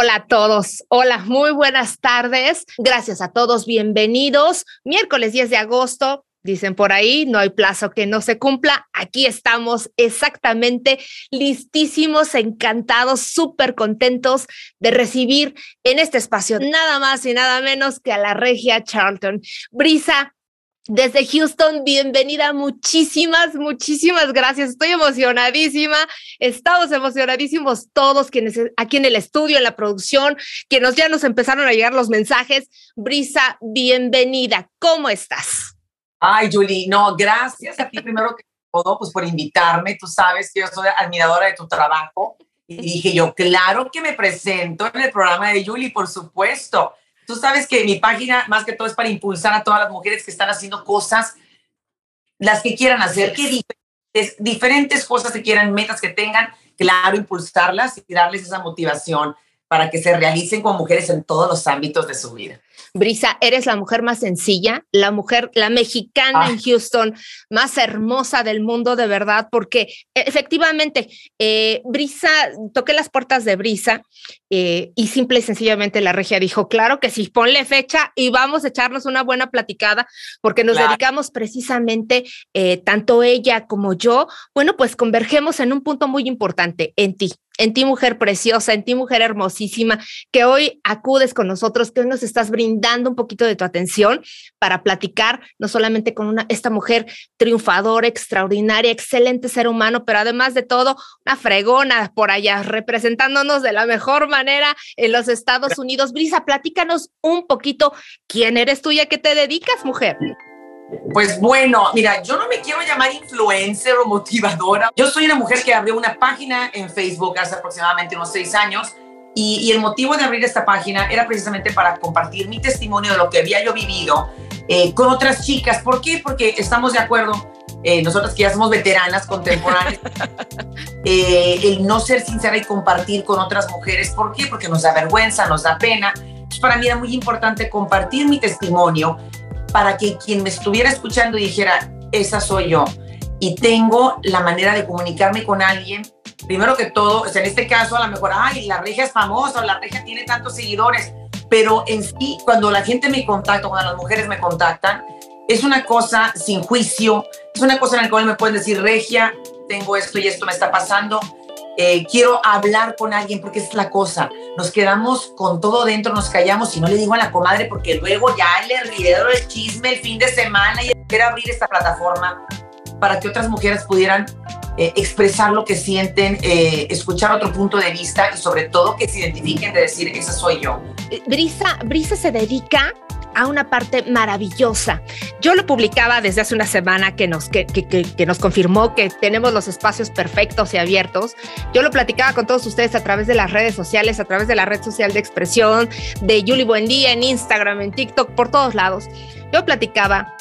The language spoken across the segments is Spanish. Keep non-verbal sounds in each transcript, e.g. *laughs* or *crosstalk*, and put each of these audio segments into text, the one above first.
Hola a todos, hola, muy buenas tardes. Gracias a todos, bienvenidos. Miércoles 10 de agosto, Dicen por ahí, no hay plazo que no se cumpla. Aquí estamos exactamente listísimos, encantados, súper contentos de recibir en este espacio nada más y nada menos que a la regia Charlton. Brisa, desde Houston, bienvenida. Muchísimas, muchísimas gracias. Estoy emocionadísima. Estamos emocionadísimos todos quienes aquí en el estudio, en la producción, quienes ya nos empezaron a llegar los mensajes. Brisa, bienvenida. ¿Cómo estás? Ay, Julie, no, gracias a ti primero que todo, pues por invitarme. Tú sabes que yo soy admiradora de tu trabajo. Y dije yo, claro que me presento en el programa de Julie, por supuesto. Tú sabes que mi página, más que todo, es para impulsar a todas las mujeres que están haciendo cosas, las que quieran hacer, que diferentes, diferentes cosas que quieran, metas que tengan, claro, impulsarlas y darles esa motivación para que se realicen como mujeres en todos los ámbitos de su vida. Brisa, eres la mujer más sencilla, la mujer, la mexicana en Houston, más hermosa del mundo, de verdad, porque efectivamente, eh, Brisa, toqué las puertas de Brisa eh, y simple y sencillamente la regia dijo, claro que sí, ponle fecha y vamos a echarnos una buena platicada, porque nos dedicamos precisamente, eh, tanto ella como yo, bueno, pues convergemos en un punto muy importante, en ti, en ti mujer preciosa, en ti mujer hermosísima, que hoy acudes con nosotros, que hoy nos estás brindando un poquito de tu atención para platicar no solamente con una, esta mujer triunfadora, extraordinaria, excelente ser humano, pero además de todo, una fregona por allá, representándonos de la mejor manera en los Estados Unidos. Brisa, platícanos un poquito quién eres tú y a qué te dedicas, mujer. Pues bueno, mira, yo no me quiero llamar influencer o motivadora. Yo soy una mujer que abrió una página en Facebook hace aproximadamente unos seis años y, el motivo de abrir esta página era precisamente para compartir mi testimonio de lo que había yo vivido eh, con otras chicas. ¿Por qué? Porque estamos de acuerdo, eh, nosotras que ya somos veteranas contemporáneas, *laughs* eh, el no ser sincera y compartir con otras mujeres. ¿Por qué? Porque nos da vergüenza, nos da pena. Entonces, para mí era muy importante compartir mi testimonio para que quien me estuviera escuchando dijera, esa soy yo. Y tengo la manera de comunicarme con alguien. Primero que todo, en este caso a lo mejor, ay, la regia es famosa, la regia tiene tantos seguidores, pero en sí, cuando la gente me contacta, cuando las mujeres me contactan, es una cosa sin juicio, es una cosa en la cual me pueden decir, regia, tengo esto y esto me está pasando, eh, quiero hablar con alguien porque es la cosa. Nos quedamos con todo dentro, nos callamos y no le digo a la comadre porque luego ya le rieron el chisme el fin de semana y quiero abrir esta plataforma para que otras mujeres pudieran eh, expresar lo que sienten, eh, escuchar otro punto de vista y sobre todo que se identifiquen de decir, esa soy yo. Brisa, Brisa se dedica a una parte maravillosa. Yo lo publicaba desde hace una semana que nos, que, que, nos confirmó que tenemos los espacios perfectos y abiertos. Yo lo platicaba con todos ustedes a través de las redes sociales, a través de la red social de expresión, de Julie Buendía, en Instagram, en TikTok, por todos lados. Yo platicaba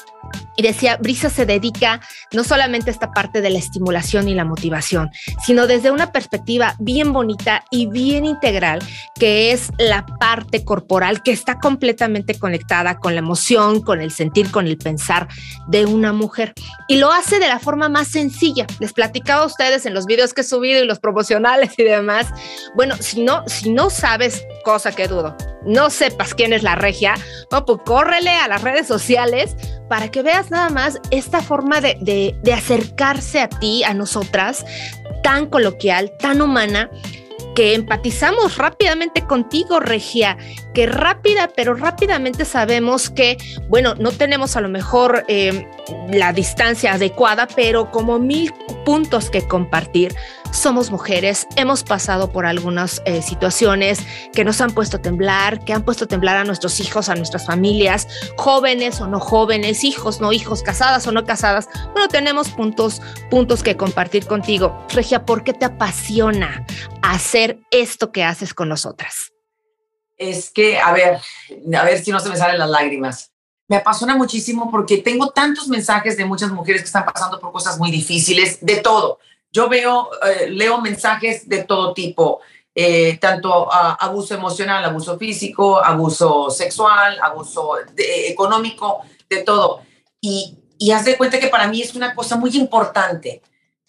y decía, Brisa se dedica no solamente a esta parte de la estimulación y la motivación, sino desde una perspectiva bien bonita y bien integral, que es la parte corporal que está completamente conectada con la emoción, con el sentir, con el pensar de una mujer. Y lo hace de la forma más sencilla. Les platicaba a ustedes en los videos que he subido y los promocionales y demás. Bueno, si no, si no sabes, cosa que dudo, no sepas quién es la regia, pues córrele a las redes sociales para que veas nada más esta forma de, de, acercarse a ti, a nosotras, tan coloquial, tan humana, que empatizamos rápidamente contigo, Regia, que rápida, pero rápidamente sabemos que, bueno, no tenemos a lo mejor eh, la distancia adecuada, pero como mil puntos que compartir. Somos mujeres, hemos pasado por algunas eh, situaciones que nos han puesto a temblar, que han puesto a temblar a nuestros hijos, a nuestras familias, jóvenes o no jóvenes, hijos, no hijos, casadas o no casadas. Bueno, tenemos puntos, puntos que compartir contigo. Regia, ¿por qué te apasiona hacer esto que haces con nosotras? Es que, a ver, a ver si no se me salen las lágrimas me apasiona muchísimo porque tengo tantos mensajes de muchas mujeres que están pasando por cosas muy difíciles, de todo. Yo veo, eh, leo mensajes de todo tipo, eh, tanto abuso emocional, abuso físico, abuso sexual, abuso económico, de todo. Y, y haz de cuenta que para mí es una cosa muy importante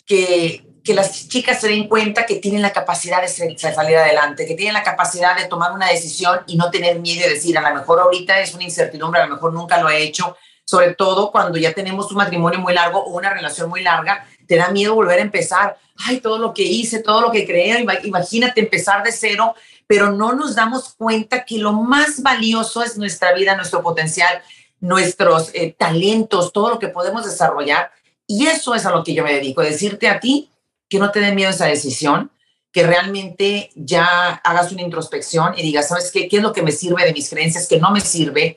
que, que las chicas se den cuenta que tienen la capacidad de salir adelante, que tienen la capacidad de tomar una decisión y no tener miedo de decir, a lo mejor ahorita es una incertidumbre, a lo mejor nunca lo he hecho, sobre todo cuando ya tenemos un matrimonio muy largo o una relación muy larga, te da miedo volver a empezar. Ay, todo lo que hice, todo lo que creé, imagínate empezar de cero, pero no nos damos cuenta que lo más valioso es nuestra vida, nuestro potencial, nuestros eh, talentos, todo lo que podemos desarrollar. Y eso es a lo que yo me dedico, decirte a ti que no te dé miedo esa decisión, que realmente ya hagas una introspección y digas, ¿sabes qué? ¿Qué es lo que me sirve de mis creencias? que no me sirve?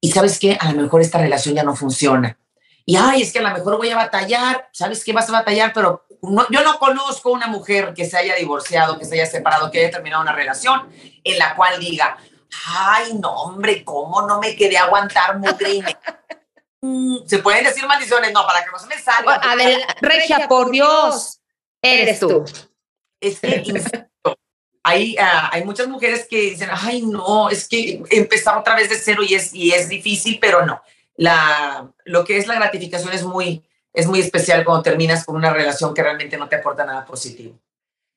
Y sabes qué? A lo mejor esta relación ya no funciona. Y, ay, es que a lo mejor voy a batallar, ¿sabes qué vas a batallar? Pero yo no conozco una mujer que se haya divorciado, que se haya separado, que haya terminado una relación en la cual diga, ay, no, hombre, ¿cómo no me quedé aguantar mugre? Mm, se pueden decir maldiciones, no, para que no se me salga. A ver, Regia, por Dios, eres tú. Es que, hay, ah, hay muchas mujeres que dicen, ay, no, es que empezar otra vez de cero y es, y es difícil, pero no. La, lo que es la gratificación es muy, es muy especial cuando terminas con una relación que realmente no te aporta nada positivo.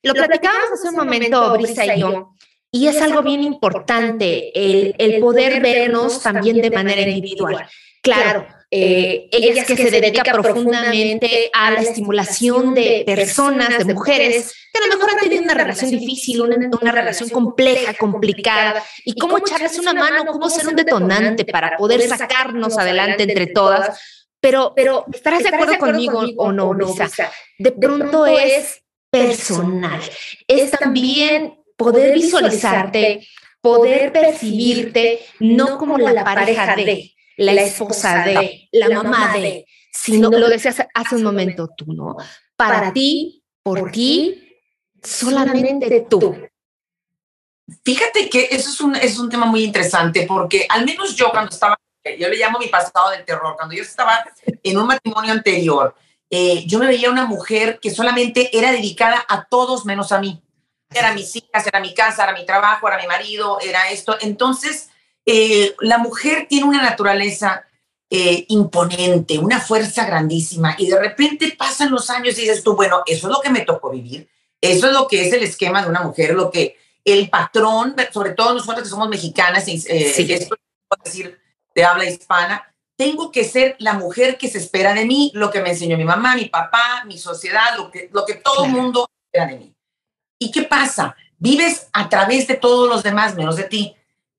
Lo platicábamos hace un momento, Brisa y yo, y es algo bien importante el, el poder vernos también de manera individual. Claro, eh, ella es que se dedica profundamente a la estimulación de personas, de mujeres, que a lo mejor han tenido una relación difícil, una, una relación compleja, complicada, y cómo echarles una mano, cómo ser un detonante para poder sacarnos adelante entre todas. Pero, pero ¿estarás de acuerdo conmigo o no, Lisa? De pronto es personal, es también poder visualizarte, poder percibirte, no como la pareja de la, esposa de, la mamá de, sino lo decías hace un momento tú, ¿no? Para ti, por ti, solamente tú. Fíjate que eso es un, es un tema muy interesante porque al menos yo cuando estaba, yo le llamo mi pasado del terror, cuando yo estaba en un matrimonio anterior, eh, yo me veía una mujer que solamente era dedicada a todos menos a mí. Era mis hijas, era mi casa, era mi trabajo, era mi marido, era esto. Entonces, eh, la mujer tiene una naturaleza eh, imponente, una fuerza grandísima, y de repente pasan los años y dices tú, bueno, eso es lo que me tocó vivir, eso es lo que es el esquema de una mujer, lo que el patrón, sobre todo nosotros que somos mexicanas, eh, sí. esto decir de habla hispana, tengo que ser la mujer que se espera de mí, lo que me enseñó mi mamá, mi papá, mi sociedad, lo que, lo que todo el mundo espera de mí. ¿Y qué pasa? Vives a través de todos los demás, menos de ti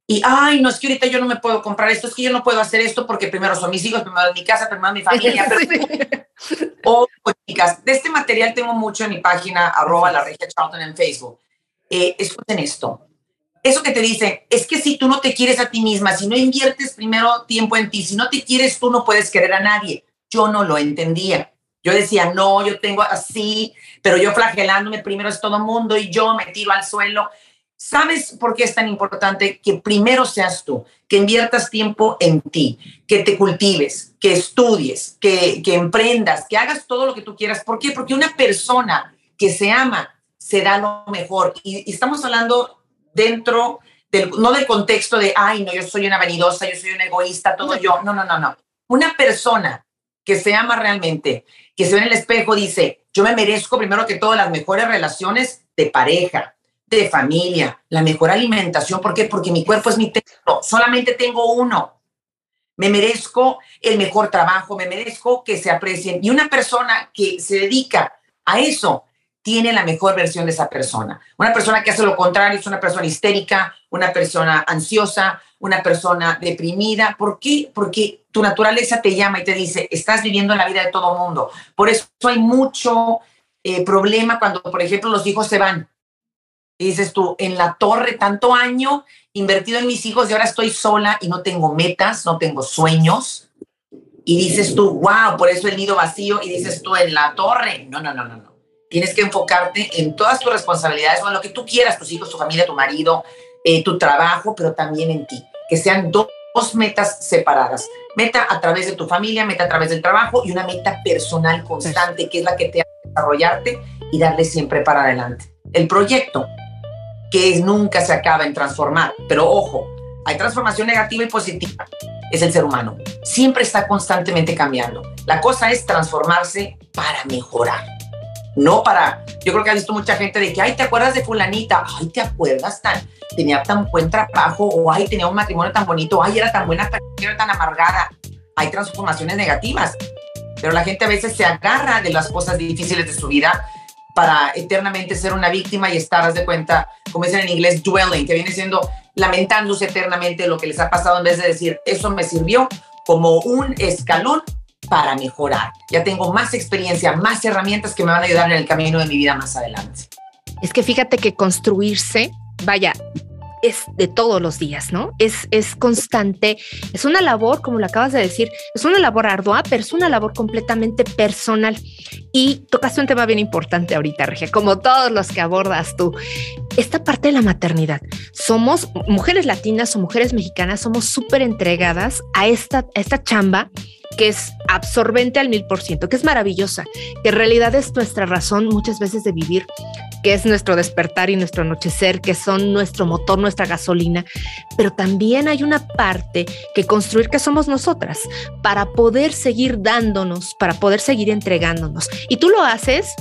y, ay, no, es que ahorita yo no me puedo comprar esto, es que yo no puedo hacer esto porque primero son mis hijos, primero es mi casa, primero es mi familia. *laughs* o, chicas, de este material tengo mucho en mi página, arroba la regia Charlton en Facebook. Eh, escuchen esto. Eso que te dicen, es que si tú no te quieres a ti misma, si no inviertes primero tiempo en ti, si no te quieres tú, no puedes querer a nadie. Yo no lo entendía. Yo decía, no, yo tengo así, pero yo flagelándome primero es todo mundo y yo me tiro al suelo. ¿Sabes por qué es tan importante que primero seas tú, que inviertas tiempo en ti, que te cultives, que estudies, que, que emprendas, que hagas todo lo que tú quieras? ¿Por qué? Porque una persona que se ama se da lo mejor. Y, estamos hablando dentro del, no del contexto de, ay, no, yo soy una vanidosa, yo soy una egoísta, todo yo. No, no, no, no. Una persona que se ama realmente, que se ve en el espejo, dice, yo me merezco primero que todas las mejores relaciones de pareja, de familia, la mejor alimentación. ¿Por qué? Porque mi cuerpo es mi templo. Solamente tengo uno. Me merezco el mejor trabajo, me merezco que se aprecien. Y una persona que se dedica a eso tiene la mejor versión de esa persona. Una persona que hace lo contrario es una persona histérica, una persona ansiosa, una persona deprimida. ¿Por qué? Porque tu naturaleza te llama y te dice, estás viviendo la vida de todo mundo. Por eso hay mucho eh, problema cuando, por ejemplo, los hijos se van y dices tú, en la torre, tanto año invertido en mis hijos y ahora estoy sola y no tengo metas, no tengo sueños. Y dices tú, wow, por eso el nido vacío. Y dices tú, en la torre. No, no, no, no, no. Tienes que enfocarte en todas tus responsabilidades o en lo que tú quieras, tus hijos, tu familia, tu marido, eh, tu trabajo, pero también en ti. Que sean dos, metas separadas. Meta a través de tu familia, meta a través del trabajo y una meta personal constante, que es la que te hace desarrollarte y darle siempre para adelante. El proyecto que nunca se acaba en transformar. Pero ojo, hay transformación negativa y positiva. Es el ser humano. Siempre está constantemente cambiando. La cosa es transformarse para mejorar. no para, yo creo que ha visto mucha gente de que, ay, ¿te acuerdas de fulanita? Ay, ¿te acuerdas tan, tenía tan buen trabajo, o ay, tenía un matrimonio tan bonito, ay, era tan buena, era tan amargada. Hay transformaciones negativas, pero la gente a veces se agarra de las cosas difíciles de su vida para eternamente ser una víctima y estar, de cuenta, como dicen en inglés, dwelling, que viene siendo lamentándose eternamente lo que les ha pasado en vez de decir, eso me sirvió como un escalón para mejorar. Ya tengo más experiencia, más herramientas que me van a ayudar en el camino de mi vida más adelante. Es que fíjate que construirse, vaya, es de todos los días, ¿no? Es, es constante, es una labor, como lo acabas de decir, es una labor ardua, pero es una labor completamente personal. Y tocaste un tema bien importante ahorita, Regia, como todos los que abordas tú. Esta parte de la maternidad. Somos mujeres latinas o mujeres mexicanas, somos súper entregadas a esta, a esta chamba que es absorbente al mil por ciento, que es maravillosa, que en realidad es nuestra razón muchas veces de vivir, que es nuestro despertar y nuestro anochecer, que son nuestro motor, nuestra gasolina, pero también hay una parte que construir que somos nosotras para poder seguir dándonos, para poder seguir entregándonos. Y tú lo haces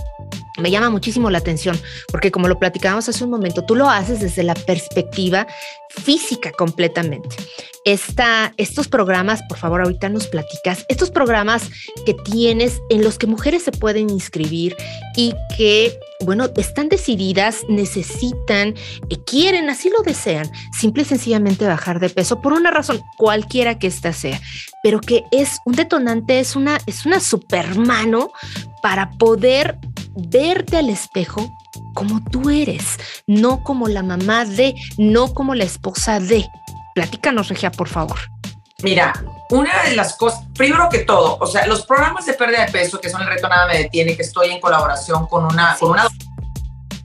me llama muchísimo la atención, porque como lo platicábamos hace un momento, tú lo haces desde la perspectiva física completamente. Esta, estos programas, por favor, ahorita nos platicas, estos programas que tienes en los que mujeres se pueden inscribir y que, bueno, están decididas, necesitan, eh, quieren, así lo desean, simple y sencillamente bajar de peso por una razón, cualquiera que ésta sea, pero que es un detonante, es una, es una supermano para poder verte al espejo como tú eres, no como la mamá de, no como la esposa de. Platícanos, Regia, por favor. Mira, una de las cosas, primero que todo, o sea, los programas de pérdida de peso, que son el reto Nada Me Detiene, que estoy en colaboración con una, con una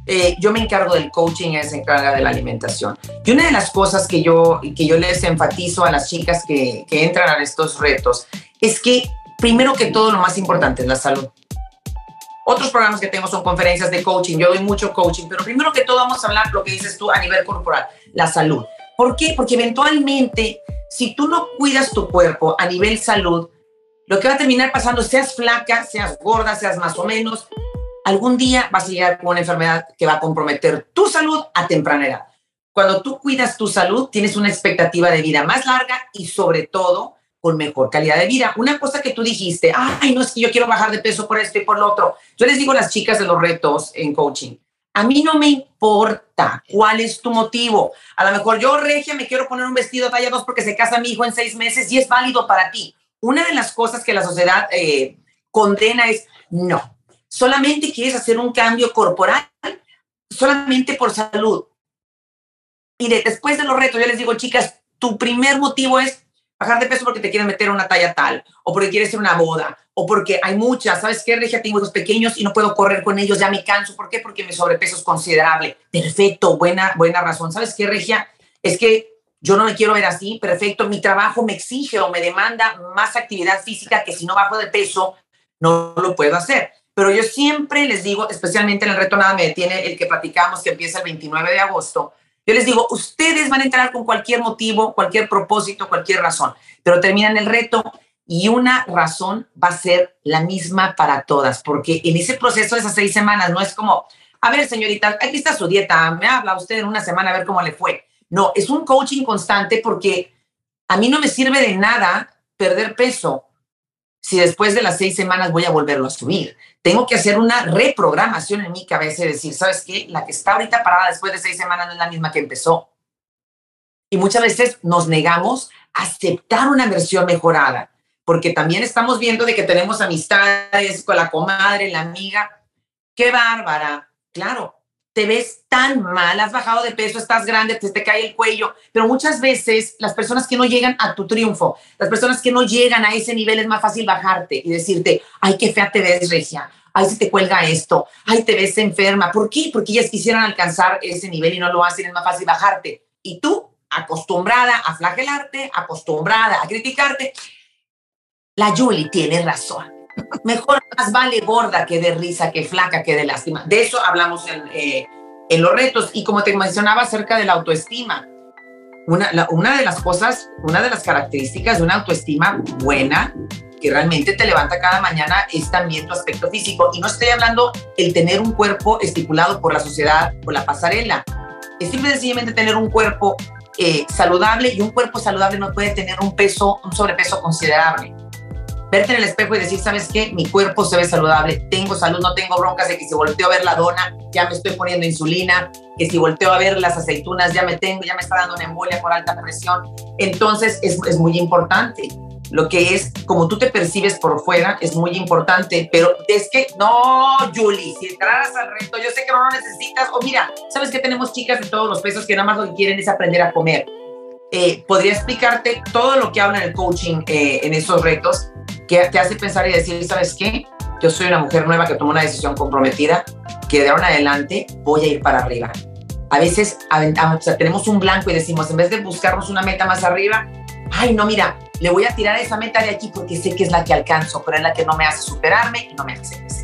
eh, yo me encargo del coaching, ella se encarga de la alimentación. Y una de las cosas que yo, que yo les enfatizo a las chicas que, que entran a estos retos es que, primero que todo, lo más importante es la salud. Otros programas que tenemos son conferencias de coaching. Yo doy mucho coaching, pero primero que todo vamos a hablar lo que dices tú a nivel corporal, la salud. ¿Por qué? Porque eventualmente, si tú no cuidas tu cuerpo a nivel salud, lo que va a terminar pasando, seas flaca, seas gorda, seas más o menos, algún día vas a llegar con una enfermedad que va a comprometer tu salud a temprana edad. Cuando tú cuidas tu salud, tienes una expectativa de vida más larga y sobre todo con mejor calidad de vida. Una cosa que tú dijiste, ay, no es que yo quiero bajar de peso por esto y por lo otro. Yo les digo a las chicas de los retos en coaching, a mí no me importa cuál es tu motivo. A lo mejor yo, Regia, me quiero poner un vestido talla 2 porque se casa mi hijo en seis meses y es válido para ti. Una de las cosas que la sociedad eh, condena es, no, solamente quieres hacer un cambio corporal, solamente por salud. Y después de los retos, yo les digo, chicas, tu primer motivo es bajar de peso porque te quieren meter una talla tal, o porque quieres hacer una boda, o porque hay muchas, ¿sabes qué, Regia? Tengo hijos pequeños y no puedo correr con ellos, ya me canso. ¿Por qué? Porque mi sobrepeso es considerable. Perfecto, buena, buena razón. ¿Sabes qué, Regia? Es que yo no me quiero ver así, perfecto. Mi trabajo me exige o me demanda más actividad física que si no bajo de peso, no lo puedo hacer. Pero yo siempre les digo, especialmente en el reto Nada Me Detiene, el que platicamos que empieza el 29 de agosto, yo les digo, ustedes van a entrar con cualquier motivo, cualquier propósito, cualquier razón, pero terminan el reto y una razón va a ser la misma para todas, porque en ese proceso de esas seis semanas no es como, a ver, señorita, aquí está su dieta, me habla usted en una semana a ver cómo le fue. No, es un coaching constante porque a mí no me sirve de nada perder peso si después de las seis semanas voy a volverlo a subir. Tengo que hacer una reprogramación en mi cabeza y decir, ¿sabes qué? La que está ahorita parada después de seis semanas no es la misma que empezó. Y muchas veces nos negamos a aceptar una versión mejorada, porque también estamos viendo de que tenemos amistades con la comadre, la amiga. ¡Qué bárbara! Claro, te ves tan mal, has bajado de peso, estás grande, te, te cae el cuello, pero muchas veces las personas que no llegan a tu triunfo, las personas que no llegan a ese nivel es más fácil bajarte y decirte, ay, qué fea te ves, Regia, ay, si te cuelga esto, ay, te ves enferma. ¿Por qué? Porque ellas quisieran alcanzar ese nivel y no lo hacen, es más fácil bajarte. Y tú, acostumbrada a flagelarte, acostumbrada a criticarte, la Julie tiene razón *laughs* Mejor más vale gorda que de risa, que flaca, que de lástima. De eso hablamos en, eh, en los retos. Y como te mencionaba acerca de la autoestima, una, una de las cosas, una de las características de una autoestima buena que realmente te levanta cada mañana es también tu aspecto físico. Y no estoy hablando el tener un cuerpo estipulado por la sociedad, por la pasarela. Es simple sencillamente tener un cuerpo eh, saludable y un cuerpo saludable no puede tener un peso, un sobrepeso considerable. Verte en el espejo y decir, ¿sabes qué? Mi cuerpo se ve saludable, tengo salud, no tengo broncas de que si volteo a ver la dona, ya me estoy poniendo insulina, que si volteo a ver las aceitunas, ya me tengo, ya me está dando una embolia por alta presión. Entonces, es, es muy importante lo que es como tú te percibes por fuera es muy importante, pero es que no, Julie, si entraras al reto, yo sé que no lo necesitas, o mira, sabes que tenemos chicas de todos los pesos que nada más lo que quieren es aprender a comer. Eh, podría explicarte todo lo que habla en el coaching eh, en esos retos, que te hace pensar y decir, ¿sabes qué? Yo soy una mujer nueva que tomó una decisión comprometida, que de ahora en adelante voy a ir para arriba. A veces sea, tenemos un blanco y decimos, en vez de buscarnos una meta más arriba, ay, no, mira, le voy a tirar esa meta de aquí porque sé que es la que alcanzo, pero es la que no me hace superarme y no me hace crecer.